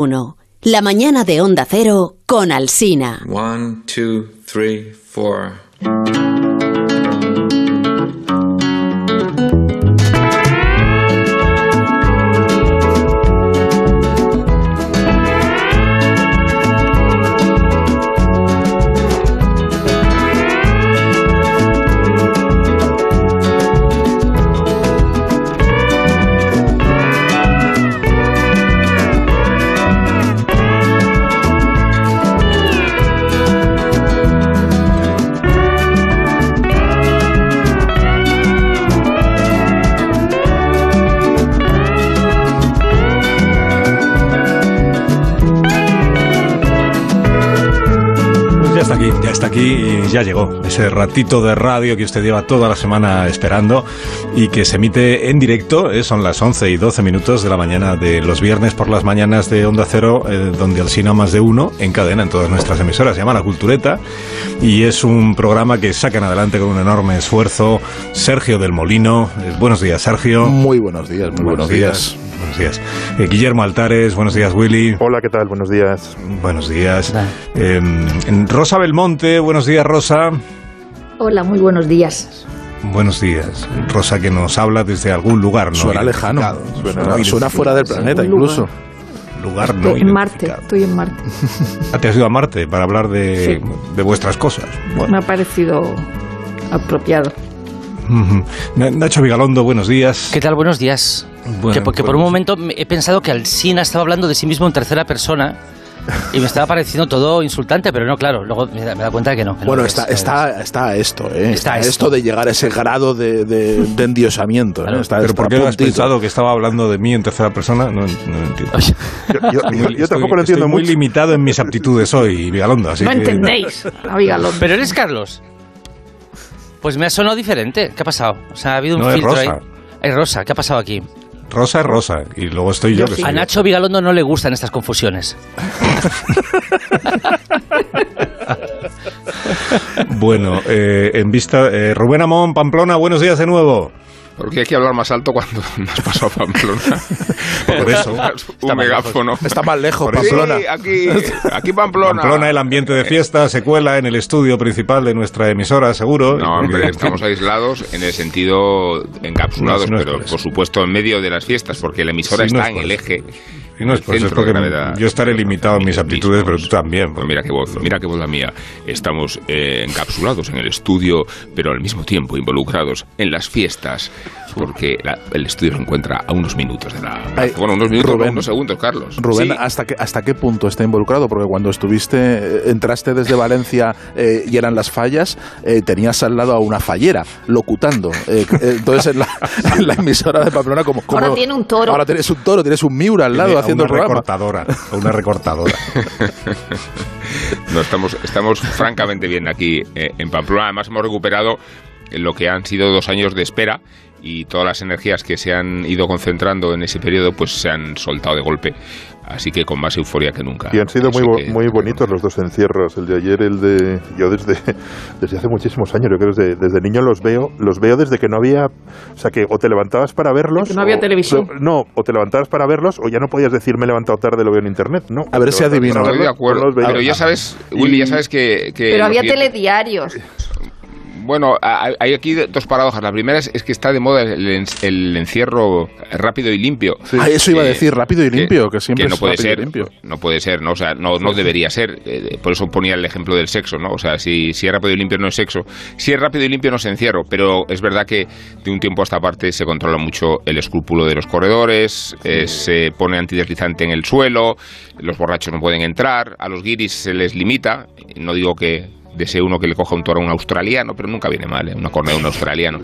1. La mañana de Onda Cero con Alsina. Aquí, ya y llegó ese ratito de radio que usted lleva toda la semana esperando y que se emite en directo, eh, son las 11 y 12 minutos de la mañana de los viernes por las mañanas de Onda Cero, eh, donde Alsina más de uno encadena en todas nuestras emisoras, se llama La Cultureta y es un programa que sacan adelante con un enorme esfuerzo Sergio del Molino. Eh, buenos días, Sergio. Muy buenos días, muy buenos, días. Buenos días. Eh, Guillermo Altares, buenos días, Willy. Hola, ¿qué tal? Buenos días. Buenos días. Eh, Rosa Belmonte, buenos días, Rosa. Hola, muy buenos días. Buenos días. Rosa que nos habla desde algún lugar, ¿no? Suena lejano. Suena, fuera del planeta, incluso. Lugar no Estoy en Marte, estoy en Marte. Ah, ¿Te has ido a Marte para hablar de, de vuestras cosas? Bueno. Me ha parecido apropiado. Nacho Vigalondo, buenos días. ¿Qué tal? Buenos días. Bueno, que, porque por un momento me- he pensado que Alsina estaba hablando de sí mismo en tercera persona y me estaba pareciendo todo insultante, pero no, claro, luego me da, me da cuenta de que no. que no Bueno, lo está, es, está, está esto, ¿eh? Está Está, esto. esto. de llegar a ese grado de, de, de endiosamiento. ¿eh? Claro, Está- ¿Pero está por qué a no has pensado que estaba hablando de mí en tercera persona? No, no entiendo. Oye, Yo, yo- yo- Estoy- tampoco lo estoy entiendo muy mucho. limitado en mis aptitudes hoy, Vigalondo. Así no que- entendéis, Abigalón. Pero eres Carlos. Pues me ha sonado diferente. ¿Qué ha pasado? O sea, ha habido un No, es filtro Rosa. ahí. Es Rosa, ¿qué ha pasado aquí? Rosa es Rosa y luego estoy yo. Yo que sí. soy A yo. Nacho Vigalondo no le gustan estas confusiones. Bueno, eh, en vista... eh, Rubén Amón, Pamplona, buenos días de nuevo. Porque hay que hablar más alto cuando me has pasado a Pamplona. Por eso. Un megáfono. Está más lejos, Pamplona. Sí, aquí, aquí Pamplona. Pamplona, el ambiente de fiesta se cuela en el estudio principal de nuestra emisora, seguro. No, hombre, estamos aislados en el sentido encapsulados, No, si no pero por supuesto en medio de las fiestas, porque la emisora no está es en el eso. eje. Y no es por eso, es porque gravedad. yo estaré limitado en mis aptitudes, pero tú también. Pues mira qué voz, mira qué voz la mía. Estamos eh, encapsulados en el estudio, pero al mismo tiempo involucrados en las fiestas, porque la- el estudio se encuentra a unos minutos de la... Ay, bueno, unos minutos, Rubén. unos segundos, Carlos. Rubén, Sí. ¿hasta qué, ¿hasta qué punto está involucrado? Porque cuando estuviste, eh, entraste desde Valencia eh, y eran las fallas, eh, tenías al lado a una fallera, locutando. Eh, eh, entonces, en la, en la emisora de Pamplona, como, como- Ahora tiene un toro. Ahora tienes un toro, tienes un Miura al lado El programa. recortadora, una recortadora. No, estamos, estamos francamente bien aquí eh, en Pamplona. Además, hemos recuperado lo que han sido dos años de espera y todas las energías que se han ido concentrando en ese periodo pues se han soltado de golpe. Así que con más euforia que nunca. Y han sido muy, que- muy bonitos los dos encierros, el de ayer, el de... Yo desde, desde hace muchísimos años, yo creo que desde, desde niño los veo, los veo desde que no había... O sea, que o te levantabas para verlos... Que no había o- televisión. No, o te levantabas para verlos o ya no podías decir me he levantado tarde, lo veo en internet, no. A ver si adivino. Estoy de verlos, acuerdo. Pero ya sabes, Willy, ya sabes que... que Pero había telediarios. Bueno, hay aquí dos paradojas. La primera es, que está de moda el, el encierro rápido y limpio. Ah, eso iba a Que- decir, rápido y limpio, que, siempre no es puede rápido y ser, limpio. no puede ser, ¿no? O sea, no, no debería ser. Eh, por eso ponía el ejemplo del sexo, ¿no? O sea, si, si es rápido y limpio no es sexo. Si es rápido y limpio no es encierro, pero es verdad que de un tiempo a esta parte se controla mucho el escrúpulo de los corredores, eh, se pone antideslizante en el suelo, los borrachos no pueden entrar, a los guiris se les limita, no digo que desee uno que le coja un toro a un australiano, pero nunca viene mal, ¿eh? una cornea de un australiano.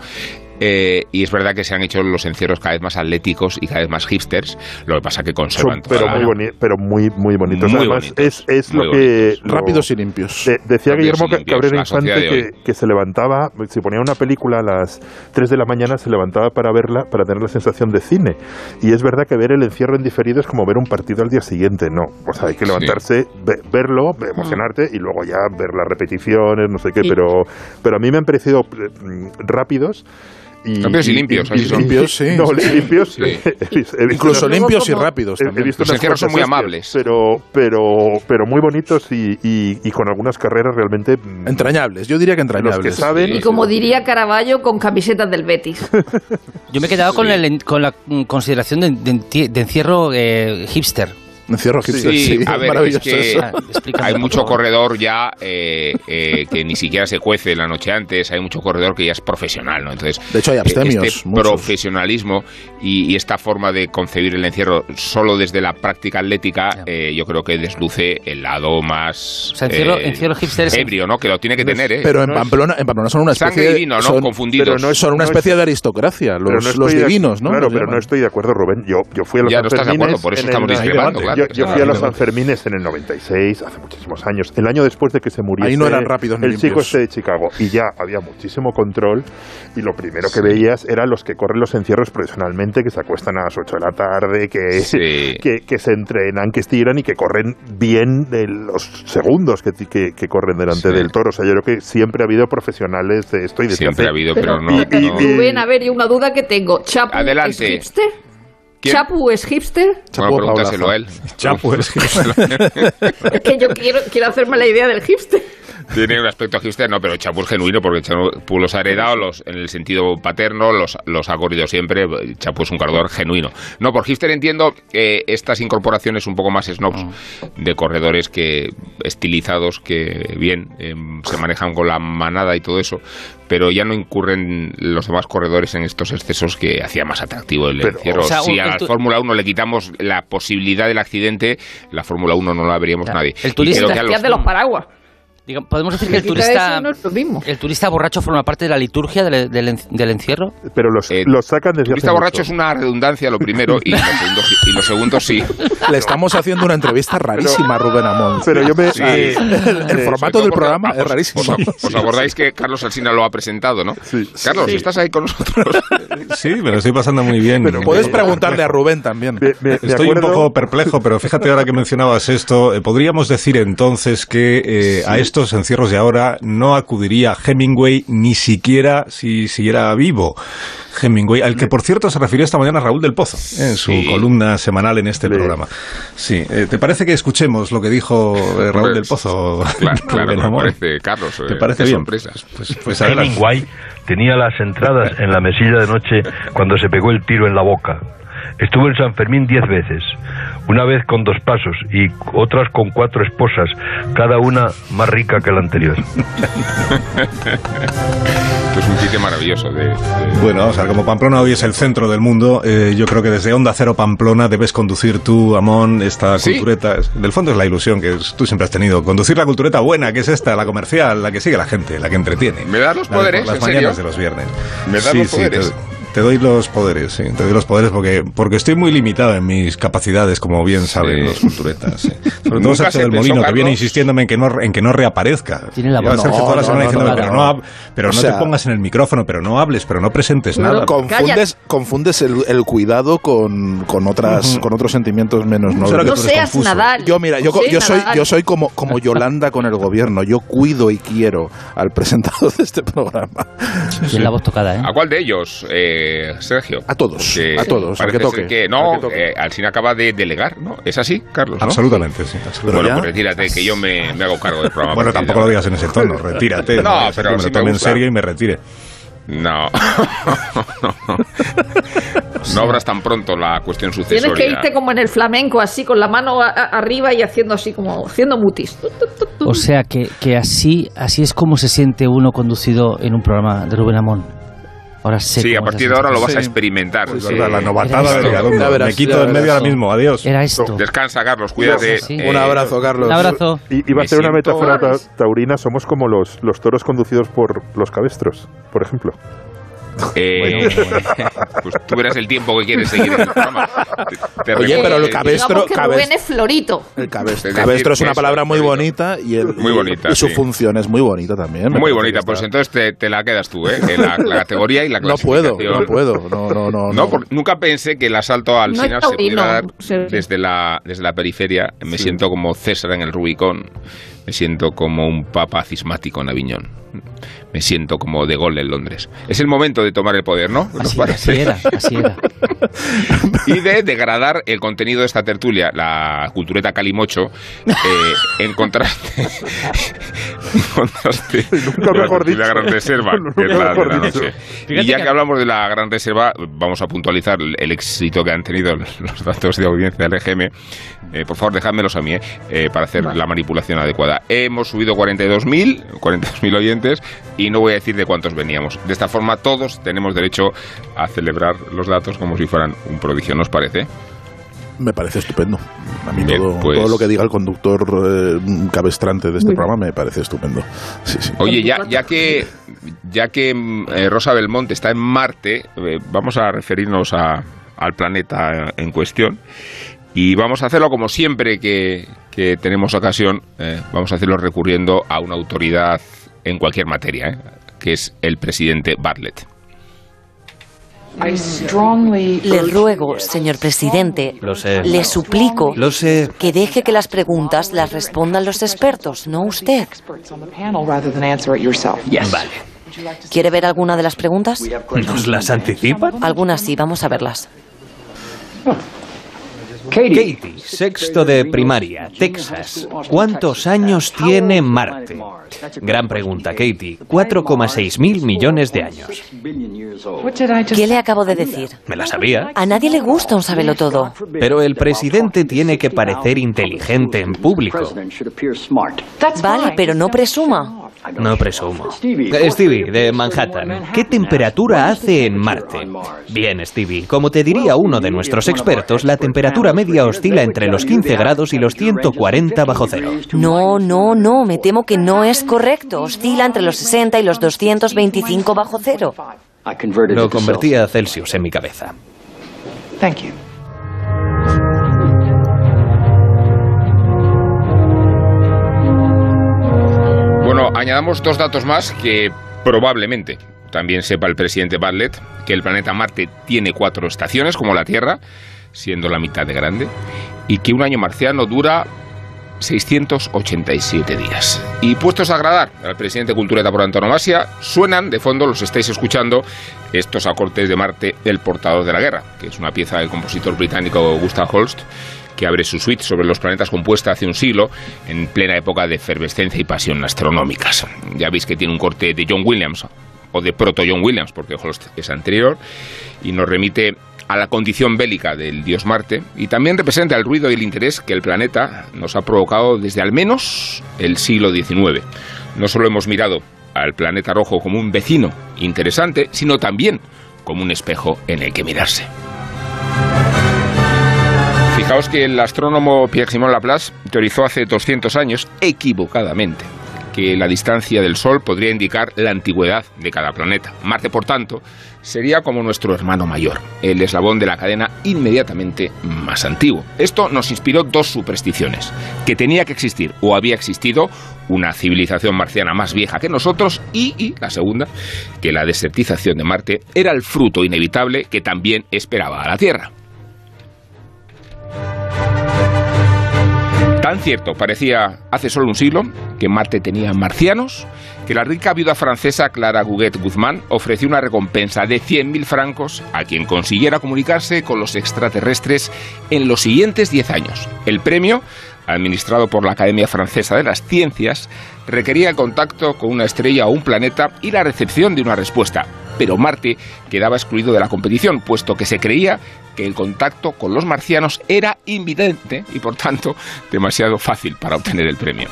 Eh, y es verdad que se han hecho los encierros cada vez más atléticos y cada vez más hipsters, lo que pasa que Son, conservan toda pero, la- muy boni- pero muy, muy bonitos. Muy Además, bonitos, es, es muy lo que... lo- Rápidos y limpios. De- decía Rápidos Guillermo limpios, Cabrera Infante que, se levantaba, si ponía una película a las 3 de la mañana, se levantaba para verla, para tener la sensación de cine. Y es verdad que ver el encierro en diferido es como ver un partido al día siguiente, no. O sea, hay que levantarse, ve- verlo, emocionarte y luego ya ver las repeticiones, no sé qué, Sí. pero, pero a mí me han parecido mm, rápidos. Y, Rápidos y limpios, así son. Limpios, sí. No, limpios. Sí. he visto- he visto Incluso limpios y como- rápidos he- he también. visto Los unas encierros son muy amables. Pero, pero, pero muy bonitos y, y- y con algunas carreras realmente. mm, Entrañables, yo diría que Los que entrañables. saben. Y como diría Caraballo, con camisetas del Betis. Yo me he quedado con, el, con la consideración de, de de encierro eh, hipster. Encierro hipster, Sí, sí, a ver, maravilloso es que eso. Ah, hay mucho corredor ya eh, eh, que ni siquiera se cuece la noche antes, hay mucho corredor que ya es profesional, ¿no? Entonces, De hecho, hay eh, abstemios, este muchos. profesionalismo y, y esta forma de concebir el encierro solo desde la práctica atlética, eh, yo creo que desluce el lado más O sea, encierro- eh, encierro hipster es- ebrio, ¿no? Que lo tiene que tener, ¿eh? Pero en Pamplona, en Pamplona son una especie Sangre de- divino, ¿no? son, Confundidos. pero no son una especie de aristocracia, pero los, no los estoy de- divinos, ¿no? Claro, pero no estoy de acuerdo, Rubén. Yo, yo fui a los Ya no estás de acuerdo, por eso en estamos el- discrepando, claro. Yo, Claro, fui a los. Sanfermines en el 96, hace muchísimos años. El año después de que se muriese Ahí no eran rápidos ni el chico este de Chicago. Y ya había muchísimo control. Y lo primero que veías eran los que corren los encierros profesionalmente, que se acuestan a las 8 de la tarde, que, Sí. que, que se entrenan, que estiran y que corren bien de los segundos que, que, que corren delante Sí. del toro. O sea, yo creo que siempre ha habido profesionales de esto y desde Siempre hace- ha habido, pero, Pero, no, y- y- no- Rubén, a ver, y una duda que tengo. ¿Chapu Adelante. es hipster? ¿Quién? ¿Chapu es hipster? Bueno, Chapo, pregúntaselo a él. Chapo es Es que yo quiero, quiero hacerme la idea del hipster. Tiene un aspecto hipster, no, pero Chapu es genuino porque Chapu los ha heredado los, en el sentido paterno, los, los ha corrido siempre. Chapu es un corredor genuino. No, por hipster entiendo eh, estas incorporaciones un poco más snobs de corredores que estilizados que bien eh, se manejan con la manada y todo eso, pero ya no incurren los demás corredores en estos excesos que hacía más atractivo el Pero, encierro. o sea, si un- a la tu- Fórmula 1 le quitamos la posibilidad del accidente, la Fórmula 1 no la veríamos Claro. nadie. El turista- de los paraguas. Diga, Podemos decir que el turista, no el turista borracho forma parte de la liturgia del, del del encierro. Pero los, Eh, los sacan desde turista hace borracho mucho. es una redundancia lo primero y lo segundo, sí- y lo segundo sí. Le estamos haciendo una entrevista rarísima a Rubén Amón. Pero yo me... Sí. eh, el, el formato del programa es rarísimo. ¿Os, os acordáis que Carlos Alsina lo ha presentado, no? Sí. Carlos, ¿estás ahí con nosotros? Sí, me lo estoy pasando muy bien. Pero Puedes preguntarle a Rubén también. me- me- me Estoy un poco perplejo, pero fíjate ahora que mencionabas esto, eh, podríamos decir entonces que eh, a estos encierros de ahora no acudiría Hemingway ni siquiera si siguiera vivo. Hemingway, al que por cierto se refirió esta mañana Raúl del Pozo en su Sí. columna semanal en este Le- programa. Sí, eh, ¿te parece que escuchemos lo que dijo eh, Raúl del Pozo? Claro, claro, me parece, Carlos. ¿Te eh, parece bien? sorpresas. Pues, pues adelante. Hemingway tenía las entradas en la mesilla de noche cuando se pegó el tiro en la boca. Estuvo en San Fermín diez veces, una vez con dos pasos y otras con cuatro esposas, cada una más rica que la anterior. Esto es un sitio maravilloso. De, de- Bueno, vamos a ver, como Pamplona hoy es el centro del mundo, eh, yo creo que desde Onda Cero Pamplona debes conducir tú, Amón, esta ¿Sí? cultureta. Del fondo es la ilusión que tú siempre has tenido. Conducir la cultureta buena, que es esta, la comercial, la que sigue la gente, la que entretiene. ¿Me das los La de por poderes, Las en mañanas serio? de los viernes. ¿Me das Sí, los sí, poderes? te- te doy los poderes, sí, te doy los poderes porque, porque estoy muy limitado en mis capacidades, como bien saben Sí. los culturetas. sí. Sobre todo Nunca Sergio se del Molino, que viene insistiéndome en que no, en que no reaparezca. Tiene la voz- Sergio No, toda la semana no, diciéndome, no, pero no. pero O no sea- te pongas en el micrófono, pero no hables, pero no presentes nada. Confundes, confundes el, el cuidado con, con otras con otros sentimientos menos nobles. que No seas confuso. Nadal. Yo mira, yo, yo soy yo soy como como Yolanda con el gobierno. Yo cuido y quiero al presentador de este programa. Tiene la voz tocada, ¿eh? ¿A cuál de ellos, eh, Sergio? A todos, Que a todos, al parece que toque. que- no, eh, Alsina acaba de delegar, ¿no? ¿Es así, Carlos? ¿no? Absolutamente, sí. absolutamente. Bueno, pues retírate, que yo me, me hago cargo del programa. Bueno, tampoco lo digas en ese tono, retírate. No, digas pero que me sí lo me tome en serio y me retire. No. no abras tan pronto la cuestión Tienes sucesoria. que irte como en el flamenco, así, con la mano a- a- arriba y haciendo así como, haciendo mutis. O sea que, que así, así es como se siente uno conducido en un programa de Rubén Amón. Ahora sé Sí, a partir de ahora lo vas a experimentar. Es Sí. la novatada de verás, Me quito ya de en medio ahora mismo. Adiós. Era esto. Descansa, Carlos, cuídate. Sí. Eh, Un abrazo, Carlos. Un abrazo. Y iba a ser una metáfora ta- taurina, somos como los, los toros conducidos por los cabestros, por ejemplo. Eh, pues tú verás el tiempo que quieres seguir en el programa. Te- te Oye, pero el cabestro- que es florito. El cabestro, Es cabestro una palabra muy bonita y, el, Muy bonita, y su sí. función es muy bonita también. Muy bonita, pues entonces te, te la quedas tú, ¿eh? La, la categoría y la No puedo, clasificación. no puedo. No, no, no. No, por- nunca pensé que el asalto al No Sina se pudiera dar desde la, desde la periferia. Me siento como César en el Rubicón. Me siento como un papa cismático en Aviñón. Me siento como De Gaulle en Londres. Es el momento de de tomar el poder, ¿no? ¿Nos Así, parece? era, así era. y de degradar el contenido de esta tertulia, la cultureta Calimocho, eh, en contraste, en contraste Nunca con la mejor tertulia dicho. Gran Reserva, que es Nunca la de la noche. Y ya que- hablamos de la Gran Reserva, vamos a puntualizar el, el éxito que han tenido los datos de audiencia del EGM. Eh, por favor, dejádmelos a mí, eh, eh, para hacer la manipulación adecuada. Hemos subido 42.000, 42.000 oyentes, y no voy a decir de cuántos veníamos. De esta forma, todos tenemos derecho a celebrar los datos como si fueran un prodigio, ¿nos parece? Me parece estupendo. A mí Bien, todo, pues- todo lo que diga el conductor eh, cabestrante de este programa me parece estupendo. Sí, sí. Oye, ya, ya que ya que eh, Rosa Belmonte está en Marte, eh, vamos a referirnos a- al planeta en cuestión y vamos a hacerlo como siempre que, que tenemos ocasión, eh, vamos a hacerlo recurriendo a una autoridad en cualquier materia, eh, que es el presidente Bartlett. Le ruego, señor presidente, Lo sé. le suplico Lo sé. que deje que las preguntas las respondan los expertos, no usted. Vale. ¿Quiere ver alguna de las preguntas? ¿Nos las anticipan? Algunas sí, vamos a verlas. Katie, sexto de primaria, Texas. ¿Cuántos años tiene Marte? Gran pregunta, Katie. 4,6 mil millones de años. ¿Qué le acabo de decir? Me la sabía. A nadie le gusta un sabelo todo. Pero el presidente tiene que parecer inteligente en público. Vale, pero no presuma. No presumo. Eh, Stevie, de Manhattan, ¿qué temperatura hace en Marte? Bien, Stevie, como te diría uno de nuestros expertos, la temperatura media oscila entre los 15 grados y los 140 bajo cero. No, no, no, me temo que no es correcto. Oscila entre los 60 y los 225 bajo cero. Lo convertí a Celsius en mi cabeza. Bueno, añadamos dos datos más que probablemente también sepa el presidente Bartlett, que el planeta Marte tiene cuatro estaciones como la Tierra, siendo la mitad de grande, y que un año marciano dura 687 días. Y puestos a agradar al presidente Cultureta por antonomasia, suenan de fondo, los estáis escuchando, estos acortes de Marte El portador de la guerra, que es una pieza del compositor británico Gustav Holst, que abre su suite sobre los planetas compuesta hace un siglo, en plena época de efervescencia y pasión astronómicas. Ya veis que tiene un corte de John Williams, o de proto John Williams, porque Holst es anterior, y nos remite a la condición bélica del dios Marte y también representa el ruido y el interés que el planeta nos ha provocado desde al menos el siglo XIX. No solo hemos mirado al planeta rojo como un vecino interesante, sino también como un espejo en el que mirarse. Fijaos que el astrónomo Pierre-Simon Laplace teorizó hace 200 años, equivocadamente, que la distancia del Sol podría indicar la antigüedad de cada planeta. Marte, por tanto, sería como nuestro hermano mayor, el eslabón de la cadena inmediatamente más antiguo. Esto nos inspiró dos supersticiones, que tenía que existir o había existido una civilización marciana más vieja que nosotros y, y la segunda, que la desertización de Marte era el fruto inevitable que también esperaba a la Tierra. Tan cierto parecía hace solo un siglo que Marte tenía marcianos que la rica viuda francesa Clara Guguet Guzmán ofreció una recompensa de 100.000 francos a quien consiguiera comunicarse con los extraterrestres en los siguientes 10 años. El premio, administrado por la Academia Francesa de las Ciencias, requería el contacto con una estrella o un planeta y la recepción de una respuesta. Pero Marte quedaba excluido de la competición, puesto que se creía que el contacto con los marcianos era invidente y por tanto demasiado fácil para obtener el premio.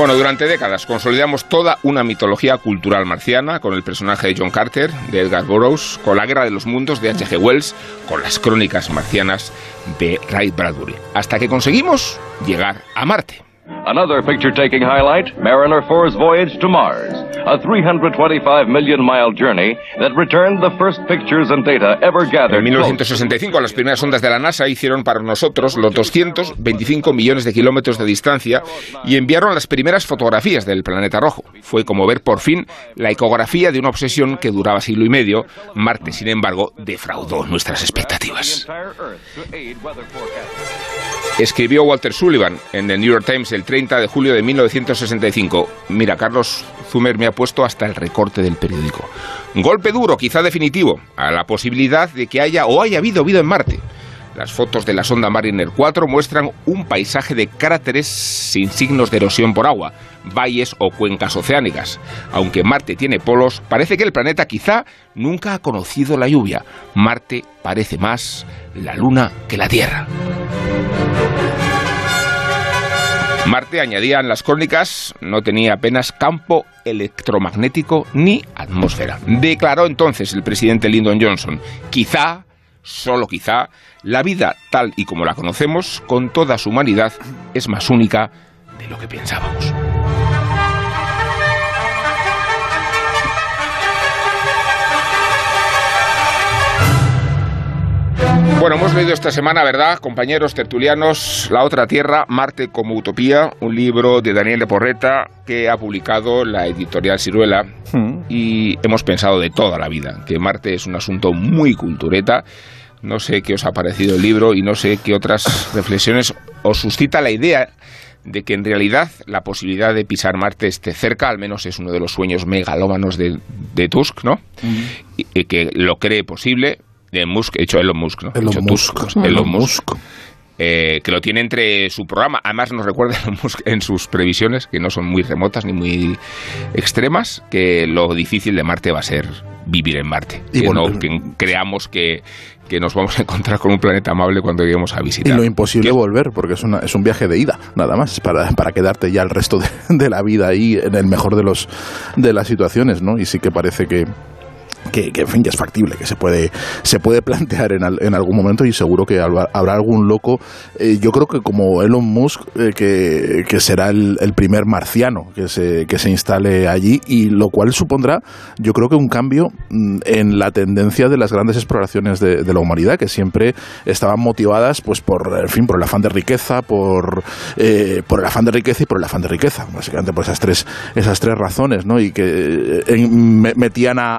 Bueno, durante décadas consolidamos toda una mitología cultural marciana con el personaje de John Carter, de Edgar Burroughs, con la Guerra de los Mundos de H.G. Wells, con las crónicas marcianas de Ray Bradbury, hasta que conseguimos llegar a Marte. Another picture taking highlight Mariner 4's voyage to Mars, a 325 million mile journey that returned the first pictures and data ever gathered. En 1965 las primeras ondas de la NASA hicieron para nosotros los 225 millones de kilómetros de distancia y enviaron las primeras fotografías del planeta rojo. Fue como ver por fin la ecografía de una obsesión que duraba siglo y medio. Marte, sin embargo, defraudó nuestras expectativas. Escribió Walter Sullivan en The New York Times el 30 de julio de 1965. Mira, Carlos Zumer me ha puesto hasta el recorte del periódico. Golpe duro, quizá definitivo, a la posibilidad de que haya o haya habido vida en Marte. Las fotos de la sonda Mariner 4 muestran un paisaje de cráteres sin signos de erosión por agua, valles o cuencas oceánicas. Aunque Marte tiene polos, parece que el planeta quizá nunca ha conocido la lluvia. Marte parece más la Luna que la Tierra. Marte, añadían las crónicas, no tenía apenas campo electromagnético ni atmósfera. Declaró entonces el presidente Lyndon Johnson, quizá, solo quizá, la vida tal y como la conocemos, con toda su humanidad, es más única de lo que pensábamos. Bueno, hemos leído esta semana, ¿verdad, compañeros tertulianos, La otra tierra, Marte como utopía, un libro de Daniel de Porreta que ha publicado la editorial Ciruela y hemos pensado de toda la vida que Marte es un asunto muy cultureta. No sé qué os ha parecido el libro y no sé qué otras reflexiones os suscita la idea de que en realidad la posibilidad de pisar Marte esté cerca, al menos es uno de los sueños megalómanos de, de Tusk, ¿no? y, y que lo cree posible, de Musk, he dicho Elon Musk, ¿no? Elon Musk. Tusk, Elon Elon Musk. eh, que lo tiene entre su programa. Además nos recuerda Elon Musk en sus previsiones, que no son muy remotas ni muy extremas, que lo difícil de Marte va a ser vivir en Marte. Y que, bueno, no- que creamos que, que nos vamos a encontrar con un planeta amable cuando lleguemos a Y visitar. lo imposible volver, porque es, una, es un viaje de ida, nada más, para, para quedarte ya el resto de, de la vida ahí en el mejor de los de las situaciones, ¿no? Y sí que parece que, que, en fin, que es factible, que se puede, se puede plantear en, al- en algún momento y seguro que habrá, algún loco, eh, yo creo que como Elon Musk, eh, que, que será el, primer marciano que se, que se instale allí y lo cual supondrá, yo creo que un cambio mm, en la tendencia de las grandes exploraciones de, de la humanidad, que siempre estaban motivadas pues por, en fin, por el afán de riqueza, por, eh, por el afán de riqueza y por el afán de riqueza, básicamente por esas tres, esas tres razones, ¿no? Y que eh, metían a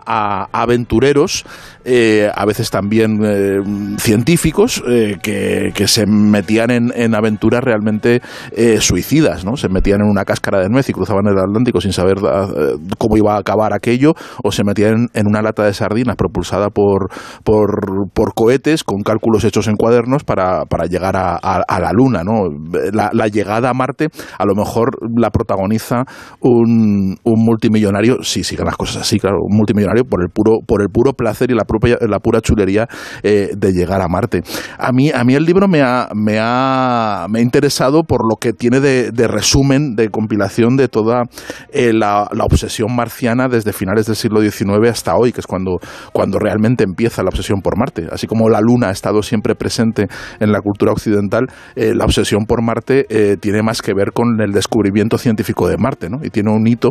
aventureros, eh, a veces también eh, científicos, eh, que, que se metían en, en aventuras realmente eh, suicidas, ¿no? Se metían en una cáscara de nuez y cruzaban el Atlántico sin saber eh, cómo iba a acabar aquello, o se metían en, una lata de sardinas propulsada por, por, por cohetes con cálculos hechos en cuadernos para, para llegar a, a- a la Luna, ¿no? La, llegada a Marte a lo mejor la protagoniza un, un multimillonario, sí, sigan las cosas así, claro, un multimillonario por el puro, por el puro placer y la, la pura chulería eh, de llegar a Marte. A mí, a mí el libro me ha, me ha, me ha interesado por lo que tiene de, resumen, de compilación de toda eh, la, obsesión marciana desde finales del siglo XIX hasta hoy, que es cuando, cuando realmente empieza la obsesión por Marte. Así como la Luna ha estado siempre presente en la cultura occidental, eh, la obsesión por Marte tiene más que ver con el descubrimiento científico de Marte, ¿no? Y tiene un hito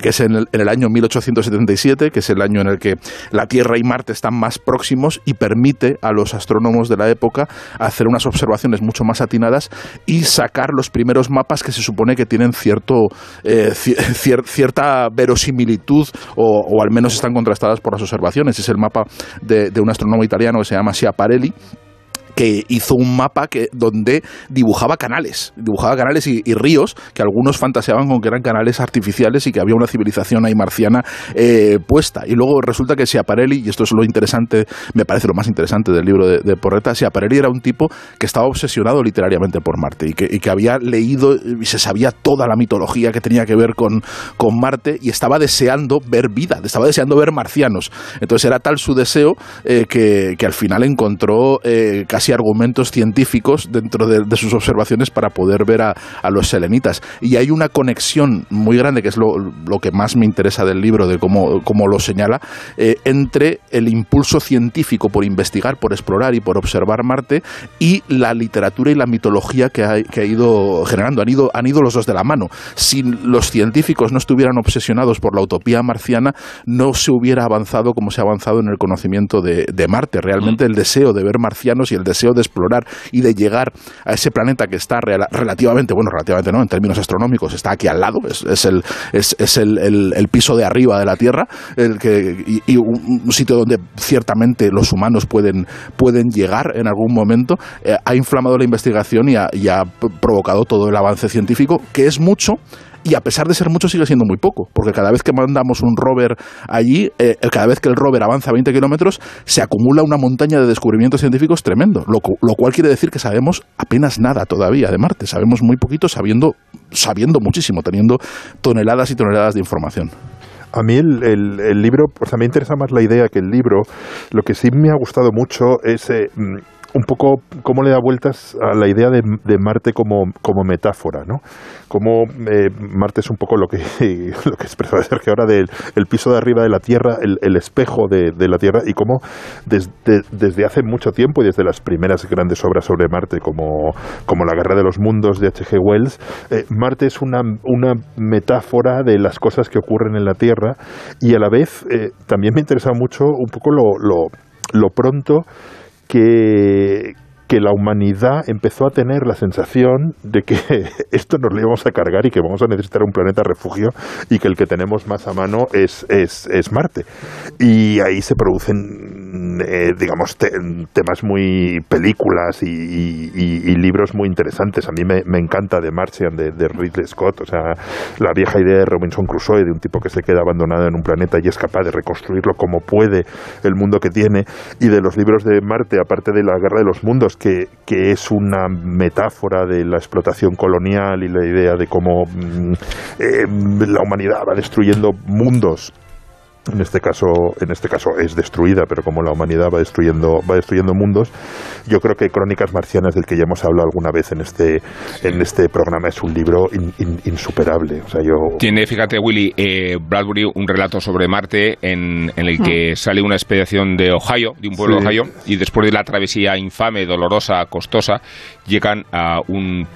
que es en el, en el año 1877, que es el año en el que la Tierra y Marte están más próximos y permite a los astrónomos de la época hacer unas observaciones mucho más atinadas y sacar los primeros mapas que se supone que tienen cierto eh, ci- cier- cierta verosimilitud o, o al menos están contrastadas por las observaciones. Es el mapa de, de un astrónomo italiano que se llama Schiaparelli que hizo un mapa que, donde dibujaba canales, dibujaba canales y, ríos que algunos fantaseaban con que eran canales artificiales y que había una civilización ahí marciana eh, puesta. Y luego resulta que Schiaparelli, y esto es lo interesante, me parece lo más interesante del libro de, de Porreta, Schiaparelli era un tipo que estaba obsesionado literariamente por Marte y que, que había leído y se sabía toda la mitología que tenía que ver con, con Marte y estaba deseando ver vida, estaba deseando ver marcianos. Entonces era tal su deseo eh, que, que al final encontró eh, casi argumentos científicos dentro de, de sus observaciones para poder ver a, a los selenitas. Y hay una conexión muy grande, que es lo, lo que más me interesa del libro, de cómo, cómo lo señala, eh, entre el impulso científico por investigar, por explorar y por observar Marte y la literatura y la mitología que ha, que ha ido generando. Han ido, han ido los dos de la mano. Si los científicos no estuvieran obsesionados por la utopía marciana, no se hubiera avanzado como se ha avanzado en el conocimiento de, de Marte. Realmente el deseo de ver marcianos y el deseo de explorar y de llegar a ese planeta que está relativamente, bueno, relativamente no, en términos astronómicos, está aquí al lado, es, es el, es, es el, el- piso de arriba de la Tierra, el que, y, un, sitio donde ciertamente los humanos pueden, pueden llegar en algún momento, eh, ha inflamado la investigación y ha, provocado todo el avance científico, que es mucho y a pesar de ser mucho sigue siendo muy poco, porque cada vez que mandamos un rover allí, eh, cada vez que el rover avanza 20 kilómetros, se acumula una montaña de descubrimientos científicos tremendo, lo, lo, cual quiere decir que sabemos apenas nada todavía de Marte, sabemos muy poquito sabiendo, sabiendo muchísimo, teniendo toneladas y toneladas de información. A mí el, el, libro, pues a me interesa más la idea que el libro. Lo que sí me ha gustado mucho es eh, un poco cómo le da vueltas a la idea de, Marte como, como, metáfora, ¿no? Cómo eh, Marte es un poco lo que, lo que expresaba Sergio ahora del el piso de arriba de la Tierra, el, espejo de, la Tierra, y cómo desde, desde hace mucho tiempo y desde las primeras grandes obras sobre Marte, como, como La Guerra de los Mundos de H.G. Wells, eh, Marte es una, una metáfora de las cosas que ocurren en la Tierra y a la vez eh, también me interesa mucho un poco lo, lo, lo pronto que, que la humanidad empezó a tener la sensación de que esto nos lo íbamos a cargar y que vamos a necesitar un planeta refugio y que el que tenemos más a mano es, es, es Marte. Y ahí se producen, eh, digamos, temas muy películas y, libros muy interesantes. A mí me, encanta The Martian de, de, Ridley Scott, o sea, la vieja idea de Robinson Crusoe, de un tipo que se queda abandonado en un planeta y es capaz de reconstruirlo como puede el mundo que tiene, y de los libros de Marte, aparte de la Guerra de los Mundos, que, es una metáfora de la explotación colonial y la idea de cómo mm, eh, la humanidad va destruyendo mundos en este caso en este caso es destruida pero como la humanidad va destruyendo va destruyendo mundos yo creo que Crónicas marcianas del que ya hemos hablado alguna vez en este en este programa es un libro insuperable. O sea yo tiene fíjate Willy eh, Bradbury un relato sobre Marte en, el que sale una expedición de Ohio de un pueblo de Ohio y después de la travesía infame dolorosa costosa llegan a un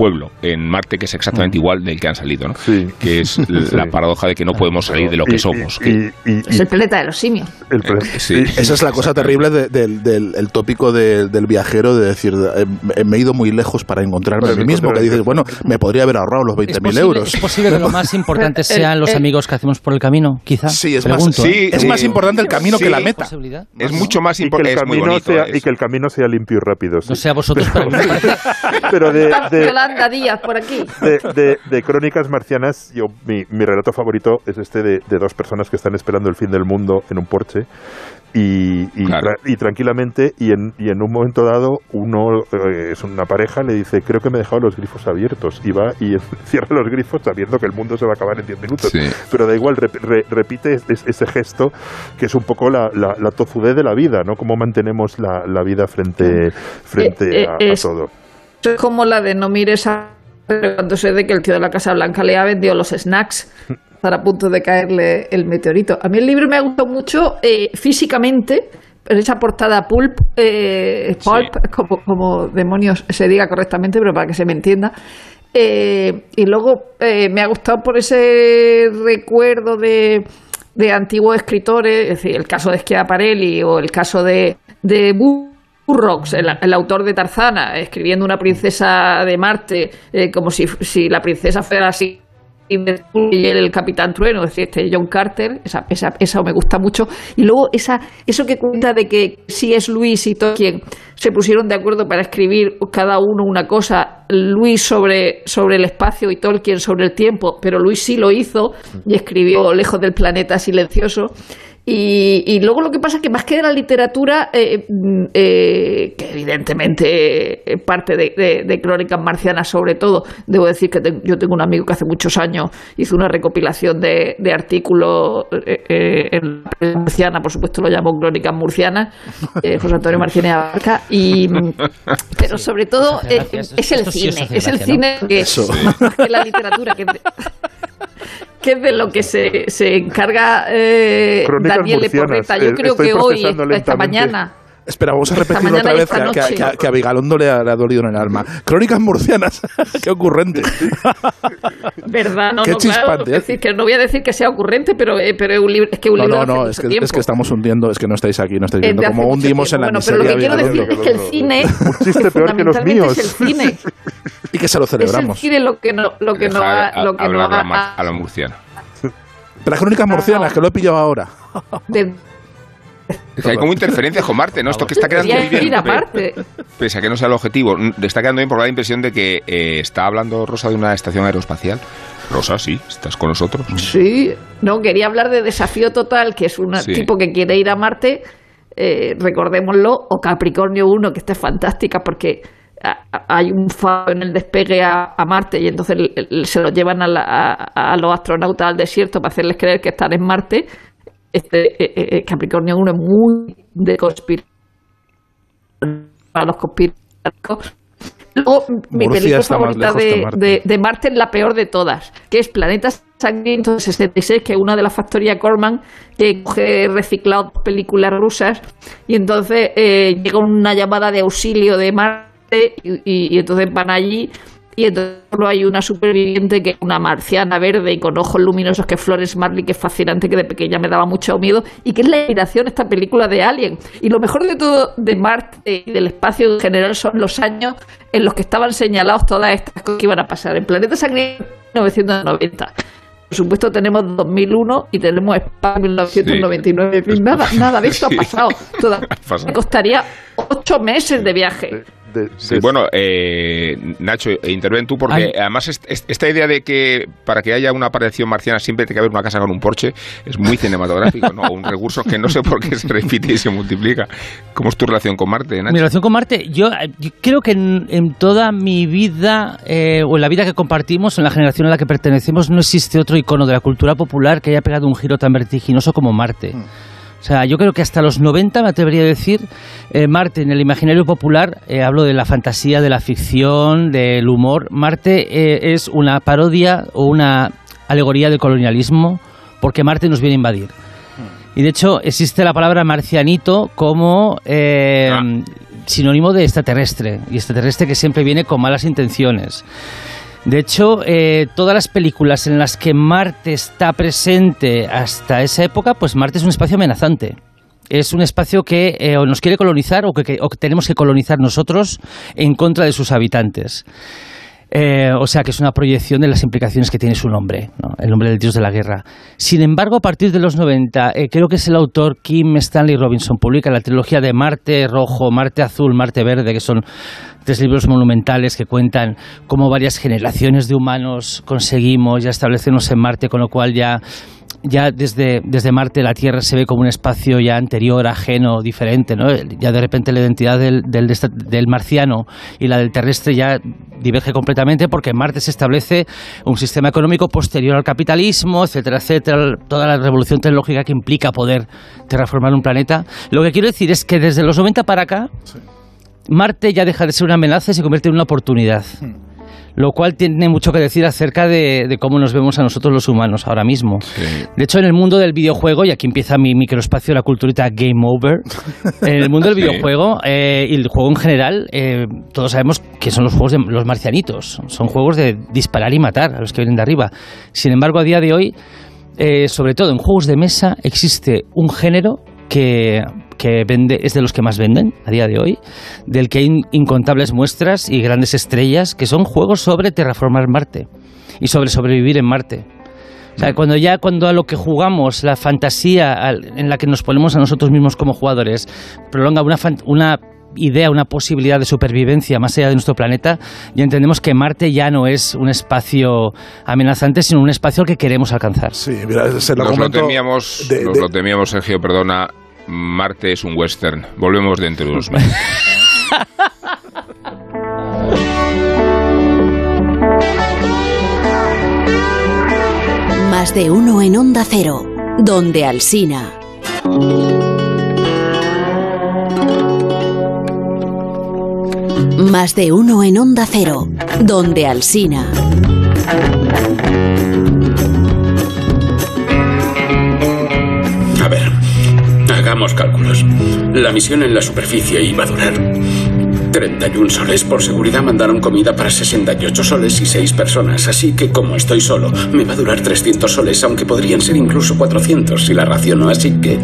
pueblo en Marte que es exactamente mm. igual del que han salido, ¿no? Que es la paradoja de que no podemos salir de lo que somos. es el planeta de los simios. Esa es la cosa terrible del, tópico del viajero de decir, eh, me he ido muy lejos para encontrarme a mí mismo, que dices, bueno, me podría haber ahorrado los 20.000 euros. ¿Es posible que lo más importante sean los amigos que hacemos por el camino, quizás? Sí, es, más, ¿eh? es más importante el camino que la meta. Es mucho más importante. Y que el camino sea limpio y rápido. No sea vosotros, pero de, Díaz por aquí. De, Crónicas Marcianas, yo, mi, mi, relato favorito es este de, dos personas que están esperando el fin del mundo en un porche y, y, tranquilamente y en, y en un momento dado uno eh, es una pareja le dice creo que me he dejado los grifos abiertos y va y cierra los grifos sabiendo que el mundo se va a acabar en 10 minutos. Pero da igual repite ese gesto que es un poco la, la, tozudez de la vida no cómo mantenemos la, la vida frente frente eh, eh, a, todo. Es como la de no mires a cuando se de que el tío de la Casa Blanca le ha vendido los snacks estar a punto de caerle el meteorito. A mí el libro me ha gustado mucho eh, físicamente, esa portada pulp, eh, pulp como, demonios se diga correctamente, pero para que se me entienda. Eh, y luego me ha gustado por ese recuerdo de, de antiguos escritores, es decir, el caso de Schiaparelli o el caso de, de Burroughs, el, autor de Tarzana, escribiendo una princesa de Marte, como si, si la princesa fuera así y el Capitán Trueno, es decir, este John Carter, esa, esa, esa, me gusta mucho. Y luego esa, eso que cuenta de que si es Luis y quien se pusieron de acuerdo para escribir cada uno una cosa, Luis sobre, sobre el espacio y Tolkien sobre el tiempo, pero Luis sí lo hizo y escribió Lejos del planeta silencioso. Y, luego lo que pasa es que más que de la literatura, eh, mm, eh, que evidentemente parte de, crónicas marcianas sobre todo, debo decir que yo tengo un amigo que hace muchos años hizo una recopilación de, artículos eh, en la marciana, por supuesto lo llamó crónicas murcianas, José Antonio Martínez Abarca, y, pero sobre todo es el cine, es el cine que, más que la literatura, que que es de lo que se, se encarga eh, Daniel Leporreta. Yo creo que hoy, esta mañana. Espera, vamos a repetirlo otra vez, que, a, que, a Vigalondo le ha, dolido en el alma. Crónicas murcianas, qué ocurrente. ¿Verdad? No, qué no, claro, es decir, que no voy a decir que sea ocurrente, pero, eh, pero es que un libro No, no, no, es que, es que, estamos hundiendo, es que no estáis aquí, no estáis viendo cómo hundimos en la bueno, Pero lo que quiero decir es que el cine, peor que los míos. es el cine. y que se lo celebramos. Es el cine lo que no, lo que no, ha, lo que no a la murciana. Las crónicas murcianas, que lo he pillado ahora. De hay como interferencias con Marte, ¿no? Esto que está quedando muy bien. Pese a que no sea el objetivo, está quedando bien porque da la impresión de que eh, está hablando Rosa de una estación aeroespacial. Rosa, sí, estás con nosotros. Sí, no, quería hablar de Desafío Total, que es un Sí. tipo que quiere ir a Marte, eh, recordémoslo, o Capricornio 1, que esta es fantástica porque hay un fallo en el despegue a, a Marte y entonces se lo llevan a, la- a- a los astronautas al desierto para hacerles creer que están en Marte. Este eh, eh, Capricornio 1 es muy de conspiración para los conspiranoicos. Luego, mi película favorita de, Marte. de- de Marte es la peor de todas, que es Planeta Sangriento 66, que es una de las factorías Corman que coge reciclado películas rusas y entonces eh, llega una llamada de auxilio de Marte y, y- y entonces van allí y entonces solo hay una superviviente que es una marciana verde y con ojos luminosos que es Flores Marley, que es fascinante, que de pequeña me daba mucho miedo y que es la inspiración esta película de Alien. Y lo mejor de todo de Marte y del espacio en general son los años en los que estaban señalados todas estas cosas que iban a pasar. En Planeta Sangriento 1990. Por supuesto tenemos 2001 y tenemos España 1999. En fin, nada, nada de esto Sí. ha pasado. Todavía pasado. me costaría ocho meses de viaje. Sí, bueno, eh, Nacho, interven tú porque Ay. además est- est- esta idea de que para que haya una aparición marciana siempre tiene que haber una casa con un porche es muy cinematográfico, ¿no? Un recurso que no sé por qué se repite y se multiplica. ¿Cómo es tu relación con Marte, Nacho? Mi relación con Marte, yo, eh, yo creo que en, en toda mi vida, eh, o en la vida que compartimos, en la generación a la que pertenecemos, no existe otro icono de la cultura popular que haya pegado un giro tan vertiginoso como Marte. O sea, yo creo que hasta los 90, me atrevería a decir, eh, Marte en el imaginario popular, eh, hablo de la fantasía, de la ficción, del humor, Marte eh, es una parodia o una alegoría del colonialismo, porque Marte nos viene a invadir. Y de hecho existe la palabra marcianito como eh, sinónimo de extraterrestre, y extraterrestre que siempre viene con malas intenciones. De hecho, eh, todas las películas en las que Marte está presente hasta esa época, pues Marte es un espacio amenazante. Es un espacio que eh, nos quiere colonizar o que tenemos que colonizar nosotros en contra de sus habitantes. Eh, o sea que es una proyección de las implicaciones que tiene su nombre, ¿no? el nombre del dios de la guerra. Sin embargo, a partir de los 90, eh, creo que es el autor Kim Stanley Robinson, publica la trilogía de Marte Rojo, Marte Azul, Marte Verde, que son tres libros monumentales que cuentan cómo varias generaciones de humanos conseguimos ya establecernos en Marte, con lo cual ya ya desde, desde Marte la Tierra se ve como un espacio ya anterior, ajeno, diferente, ¿no? Ya de repente la identidad del, del, del marciano y la del terrestre ya diverge completamente porque en Marte se establece un sistema económico posterior al capitalismo, etcétera, etcétera, toda la revolución tecnológica que implica poder terraformar un planeta. Lo que quiero decir es que desde los 90 para acá, Marte ya deja de ser una amenaza y se convierte en una oportunidad. Lo cual tiene mucho que decir acerca de, de cómo nos vemos a nosotros los humanos ahora mismo. De hecho, en el mundo del videojuego, y aquí empieza mi microespacio, la culturita Game Over, en el mundo del Sí. videojuego eh, y el juego en general, eh, todos sabemos que son los juegos de los marcianitos. Son juegos de disparar y matar a los que vienen de arriba. Sin embargo, a día de hoy, eh, sobre todo en juegos de mesa, existe un género que, que vende, es de los que más venden a día de hoy, del que hay in- incontables muestras y grandes estrellas, que son juegos sobre terraformar Marte y sobre sobrevivir en Marte. O sea, cuando ya cuando a lo que jugamos, la fantasía en la que nos ponemos a nosotros mismos como jugadores, prolonga una, una idea, una posibilidad de supervivencia más allá de nuestro planeta, ya entendemos que Marte ya no es un espacio amenazante, sino un espacio al que queremos alcanzar. Sí, mira, es el Nos lo temíamos, de- nos de- lo temíamos, Sergio, perdona. Marte es un western. Volvemos dentro de unos meses. Más de uno en Onda Cero, donde Alsina. Más de uno en Onda Cero, donde Alsina. Hagamos cálculos. La misión en la superficie iba a durar 31 soles. Por seguridad mandaron comida para 68 soles y 6 personas. Así que como estoy solo, me va a durar 300 soles, aunque podrían ser incluso 400 si la raciono. Así que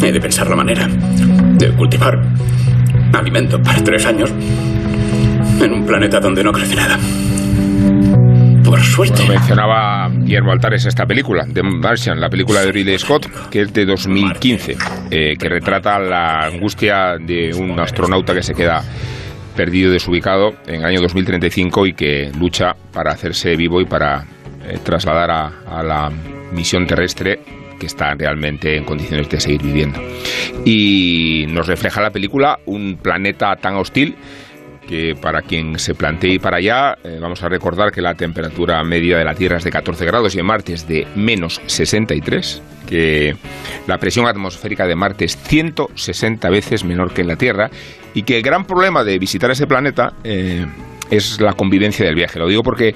he de pensar la manera de cultivar alimento para tres años en un planeta donde no crece nada. Por mencionaba Guillermo Altares esta película, The Martian, la película de Ridley Scott, que es de 2015, eh, que retrata la angustia de un astronauta que se queda perdido, desubicado en el año 2035 y que lucha para hacerse vivo y para eh, trasladar a la misión terrestre que está realmente en condiciones de seguir viviendo. Y nos refleja la película un planeta tan hostil que para quien se plantee ir para allá, eh, vamos a recordar que la temperatura media de la Tierra es de 14 grados y en Marte es de menos 63, que la presión atmosférica de Marte es 160 veces menor que en la Tierra y que el gran problema de visitar ese planeta eh, es la convivencia del viaje. Lo digo porque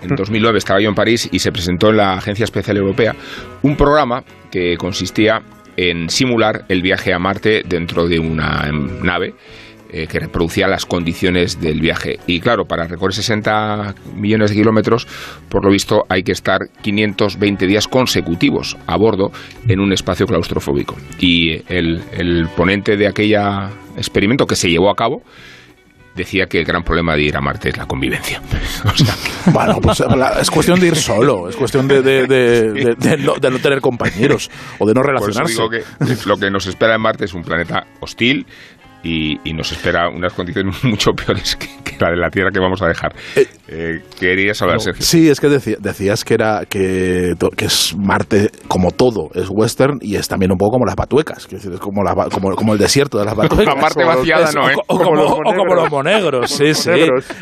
en 2009 estaba yo en París y se presentó en la Agencia Espacial Europea un programa que consistía en simular el viaje a Marte dentro de una nave eh, que reproducía las condiciones del viaje. Y claro, para recorrer 60 millones de kilómetros, por lo visto hay que estar 520 días consecutivos a bordo en un espacio claustrofóbico. Y el, el ponente de aquella experimento que se llevó a cabo decía que el gran problema de ir a Marte es la convivencia. O sea, Bueno, pues la- es cuestión de ir solo, es cuestión de, de- de- no, de no tener compañeros o de no por eso relacionarse. digo que lo que nos espera en Marte es un planeta hostil y, y nos espera unas condiciones mucho peores que, que la de la Tierra que vamos a dejar. Eh, querías hablar, Sergio. Sí, es que decía- decías que era que, es Marte como todo, es western y es también un poco como las batuecas, que es como, la como, como el desierto de las batuecas. La Marte O los- vaciada es- no, o ¿eh? O, Como los o como los monegros, sí, sí.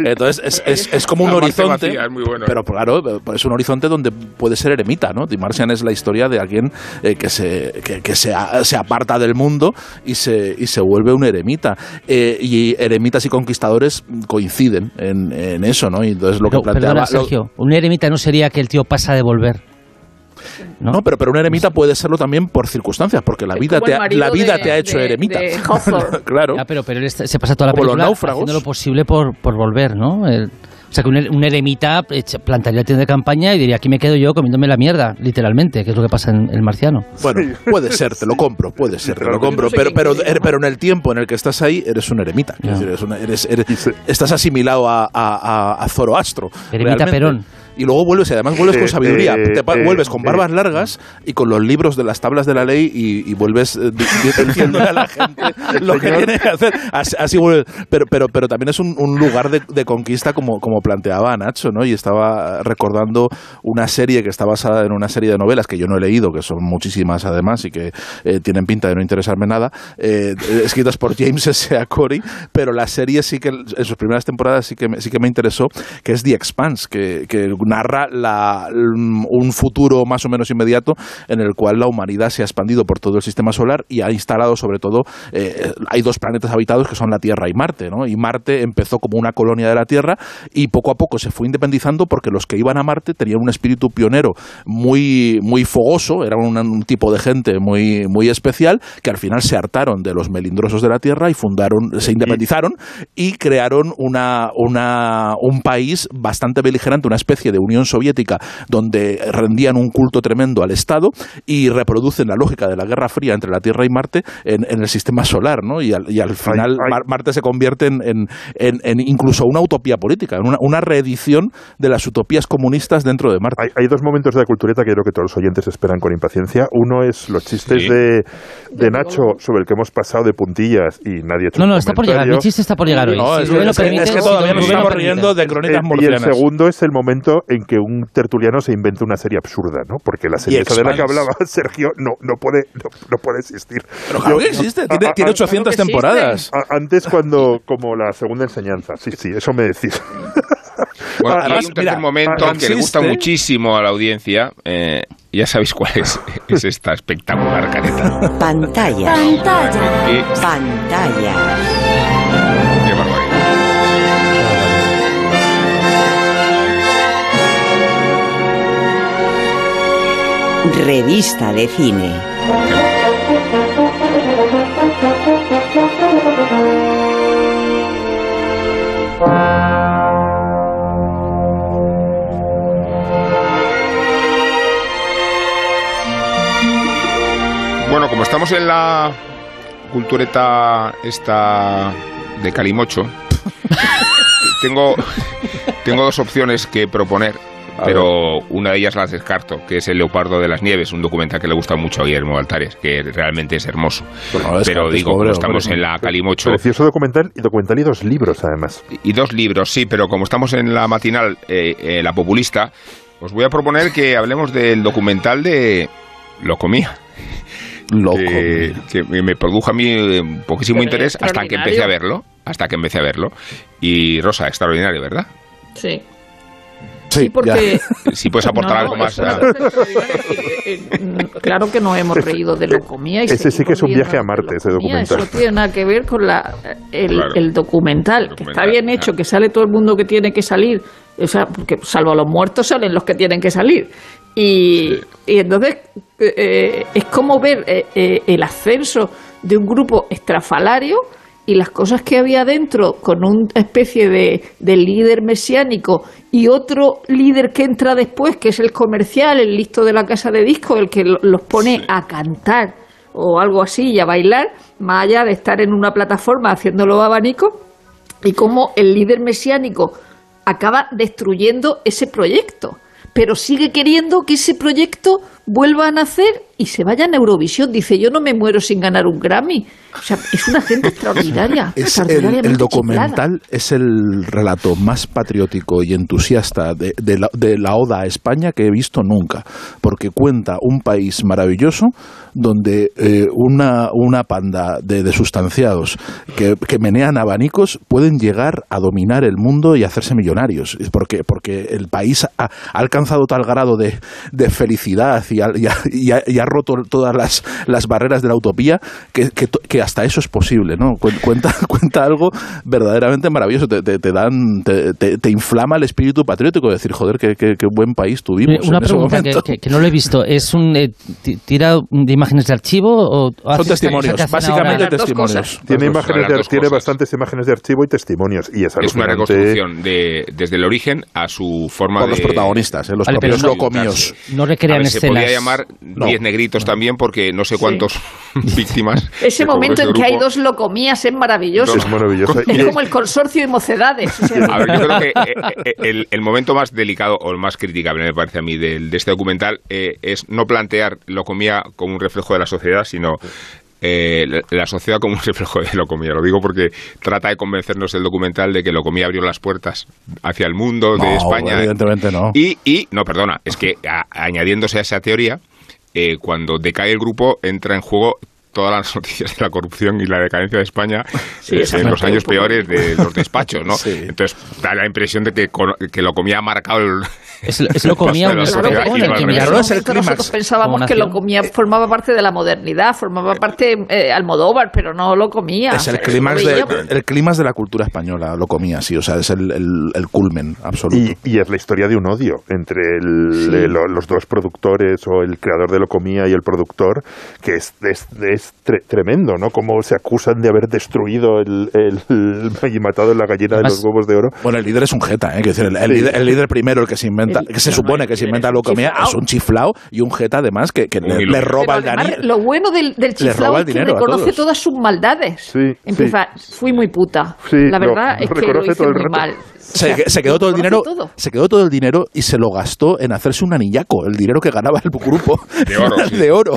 Entonces es, es, es como un La horizonte, vacía es muy bueno, ¿eh? pero claro, es un horizonte donde puede ser eremita, ¿no? The Martian es la historia de alguien eh, que, se, que, que se, se aparta del mundo y se, y se vuelve un eremita. Eh, y eremitas y conquistadores coinciden en, en eso, ¿no? Y entonces lo que Pero, planteaba... perdona, lo- Sergio, un eremita no sería que el tío pasa de volver. No, pero, pero un eremita puede serlo también por circunstancias, porque la vida, te ha, la vida de- te ha hecho de- eremita. de claro. Ya, pero, pero él se pasa toda la película náufragos. haciendo lo posible por, por volver, ¿no? El- sea, que un, er- un eremita echa- plantaría el tienda de campaña y diría, aquí me quedo yo comiéndome la mierda, literalmente, que es lo que pasa en El Marciano. Bueno, puede ser, te lo compro, puede ser, te lo compro, pero, pero, er- pero en el tiempo en el que estás ahí eres un eremita, Ya. es decir, eres una- eres- eres- estás asimilado a, a, a- a Zoroastro. Eremita realmente. Perón. Y luego vuelves, y además vuelves Eh, con sabiduría, eh, te eh, vuelves con eh. barbas largas y con los libros de las tablas de la ley y, y vuelves eh, di- di- diciéndole a la gente lo que tiene que hacer. Así, así vuelves. Pero, pero, pero también es un, un lugar de, de conquista como, como planteaba Nacho, ¿no? Y estaba recordando una serie que está basada en una serie de novelas que yo no he leído, que son muchísimas además y que eh, tienen pinta de no interesarme nada, eh, escritas por James S. A. Corey, pero la serie sí que en sus primeras temporadas sí que me, sí que me interesó, que es The Expanse, que, que narra la, un futuro más o menos inmediato en el cual la humanidad se ha expandido por todo el sistema solar y ha instalado sobre todo, eh, hay dos planetas habitados que son la Tierra y Marte, ¿no? Y Marte empezó como una colonia de la Tierra y poco a poco se fue independizando porque los que iban a Marte tenían un espíritu pionero muy, muy fogoso, era un, un tipo de gente muy, muy especial que al final se hartaron de los melindrosos de la Tierra y fundaron, se independizaron y crearon una, una, un país bastante beligerante, una especie de Unión Soviética donde rendían un culto tremendo al Estado y reproducen la lógica de la Guerra Fría entre la Tierra y Marte en, en el sistema solar, ¿no? Y al, y al final ay. Mar- Marte se convierte en, en- en- en incluso una utopía política, en una, una reedición de las utopías comunistas dentro de Marte. Hay, hay dos momentos de la cultureta que creo que todos los oyentes esperan con impaciencia. Uno es los chistes Sí. de, de Nacho sobre el que hemos pasado de puntillas y nadie ha hecho No, un no, está por llegar. Mi chiste está por llegar hoy. No, Si es, es que- permite, es que si todavía nos estamos riendo de crónicas Eh, y el segundo es el momento en que un tertuliano se inventa una serie absurda, ¿no? Porque la serie Y esa de la que hablaba Sergio no, no, puede, no, no puede existir. Pero claro que existe, tiene, tiene 800 que existe. temporadas. A- Antes cuando, como la segunda enseñanza, sí, sí, eso me decís. Bueno, y hay un tercer mira, momento que le gusta muchísimo a la audiencia. eh, ya sabéis cuál es. Es esta espectacular careta. Pantalla. Pantalla. Pantalla. Revista de cine. Bueno, como estamos en la cultureta esta de Calimocho, tengo, tengo dos opciones que proponer pero una de ellas las descarto, que es El Leopardo de las Nieves, un documental que le gusta mucho a Guillermo Altares, que realmente es hermoso. pero digo, como estamos en la Calimocho... Precioso documental y documental y dos libros, además. Y dos libros, sí, pero como estamos en la matinal, eh, eh, La Populista, os voy a proponer que hablemos del documental de Lo Comía. Lo que, que me produjo a mí eh, poquísimo interés hasta que empecé a verlo. Hasta que empecé a verlo. Y Rosa, extraordinario, ¿verdad? Sí. Sí, porque... Si puedes aportar No, algo más. a- no Eh, Claro que nos hemos reído de lo comía y Ese sí que es un viaje a Marte, ese documental. Eso no tiene nada que ver con la, el, Claro. el documental, que está bien hecho, que sale todo el mundo que tiene que salir. O sea, porque salvo a los muertos salen los que tienen que salir. Y, y entonces eh, es como ver eh, eh, el ascenso de un grupo estrafalario y las cosas que había dentro con una especie de, de líder mesiánico y otro líder que entra después, que es el comercial, el listo de la casa de disco, el que lo- los pone a cantar o algo así y a bailar, más allá de estar en una plataforma haciéndolo abanico, y cómo el líder mesiánico acaba destruyendo ese proyecto, pero sigue queriendo que ese proyecto vuelva a nacer y se vaya en Eurovisión. Dice, yo no me muero sin ganar un Grammy. O sea, es una gente extraordinaria. Es el, chiflada. documental es el relato más patriótico y entusiasta de, de la, de la oda a España que he visto nunca, porque cuenta un país maravilloso donde eh, una, una panda de, de sustanciados que, que menean abanicos pueden llegar a dominar el mundo y hacerse millonarios, porque, porque el país ha, ha alcanzado tal grado de, de felicidad y ha, y ha- y ha- y ha roto todas las, las barreras de la utopía que, que que hasta eso es posible, ¿no? Cuen- Cuenta, cuenta algo verdaderamente maravilloso, te, te- te dan, te, te- te inflama el espíritu patriótico, de decir, joder, qué, qué- qué buen país tuvimos. Eh, Una en ese pregunta que, momento. que- que no lo he visto. ¿Es un eh, ti- tira de imágenes de archivo o cosa testimonios, básicamente testimonios. Tiene, imágenes de, tiene bastantes imágenes de archivo y testimonios. Y es Es una reconstrucción de, desde el origen a su forma Por de... los protagonistas, ¿eh? los Vale, propios no- locomíos. No recrean escenas. Podía llamar No. 10 negritos también porque no sé cuántos víctimas. Ese momento ese en que hay dos locomías es maravilloso. Es maravilloso. Es como el consorcio de mocedades. o sea, A ver, yo creo que eh, eh, el, el momento más delicado o el más criticable, me parece a mí, del- de, este documental eh, es no plantear lo comía como un reflejo de la sociedad, sino eh, la, la sociedad como un reflejo de lo comía. Lo digo porque trata de convencernos el documental de que lo comía abrió las puertas hacia el mundo de No, España. evidentemente no. Y, y, no, perdona, es que a- añadiéndose a esa teoría, eh, cuando decae el grupo, entra en juego todas las noticias de la corrupción y la decadencia de España Sí, eh, en los años peores de los despachos, ¿no? Sí. Entonces da la impresión de que, que lo comía marcado el... Es, es lo comía un claro, Claro, Sociedad que- el nosotros pensábamos que lo comía formaba parte de la modernidad, formaba parte eh, Almodóvar, pero no lo comía. Es el clímax lo de, el clímax de la cultura española, lo comía así, o sea, es el, el, el culmen absoluto. Y, y es la historia de un odio entre el- Sí. eh, lo- los dos productores o el creador de Locomía y el productor, que es, es, es tre- tremendo, ¿no? Cómo se acusan de haber destruido el, el- y matado la gallina de los huevos de oro. Bueno, el líder es un jeta, ¿eh? Quiero decir, el, el Sí. líder, el líder primero, el que se inventa, El- que se supone que se inventa comía, chiflao. es un chiflao y un jeta además que, que le, roba Pero el además, dani- lo bueno del, del chiflao es el que dinero reconoce todas sus maldades. Sí, Empieza, fui muy puta. Sí, la verdad lo es que lo hice muy rato. mal. Se, O sea, se quedó todo el dinero, todo. se quedó todo el dinero y se lo gastó en hacerse un anillaco, el dinero que ganaba el grupo De oro, sí. de oro.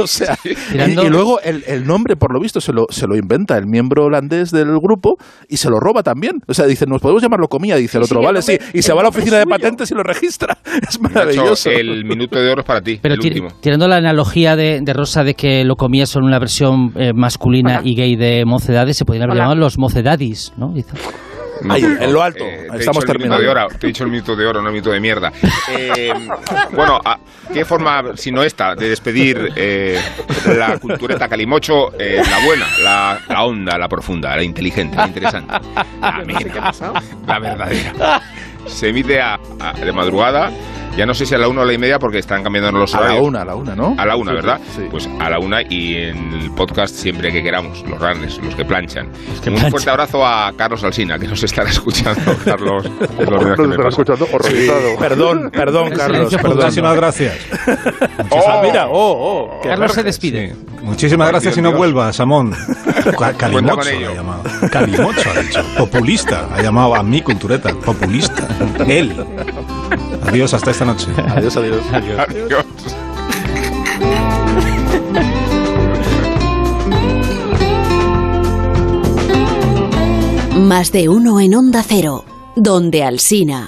O sea, y, luego el, el nombre, por lo visto, se lo, se lo inventa el miembro holandés del grupo y se lo roba también. O sea, dice, nos podemos llamarlo comía, dice el otro, sí, el vale, sí, y se va a la oficina de patentes y lo registra. Es maravilloso. el minuto de oro es para ti, Pero el ti- último. tirando la analogía de, de Rosa de que lo comía son una versión eh, masculina Hola. y gay de mocedades, se podrían haber Hola. llamado los mocedadis, ¿no? Dice. Ahí, en lo alto. te he Estamos minuto terminando. de oro, te he dicho el minuto de oro, no el minuto de mierda. Eh, bueno, ¿a- ¿qué forma, si no esta, de despedir eh, la cultureta calimocho, eh, la buena, la, la honda, la profunda, la inteligente, la interesante, la amena, la verdadera? Se emite a- a- de madrugada, ya no sé si a la una o a la y media porque están cambiando los A la horarios. una, a la una, ¿no? A la una, Sí, ¿verdad? sí. Pues a la una y en el podcast siempre que queramos, los runners, los que planchan. que Un planchan. fuerte abrazo a Carlos Alsina, que nos estará escuchando, Carlos. Nos pasa. escuchando horrorizado. Perdón, perdón, En Carlos, perdón. Muchísimas gracias. Ah, mira, oh, oh. Carlos se despide. Muchísimas gracias y no Dios. vuelva, Samón. Calimocho ha llamado. Calimocho ha dicho. Populista. Ha llamado a mi cultureta. Populista. Él. Adiós, hasta esta noche. Adiós, adiós. Adiós. Más de uno en Onda Cero, donde Alsina.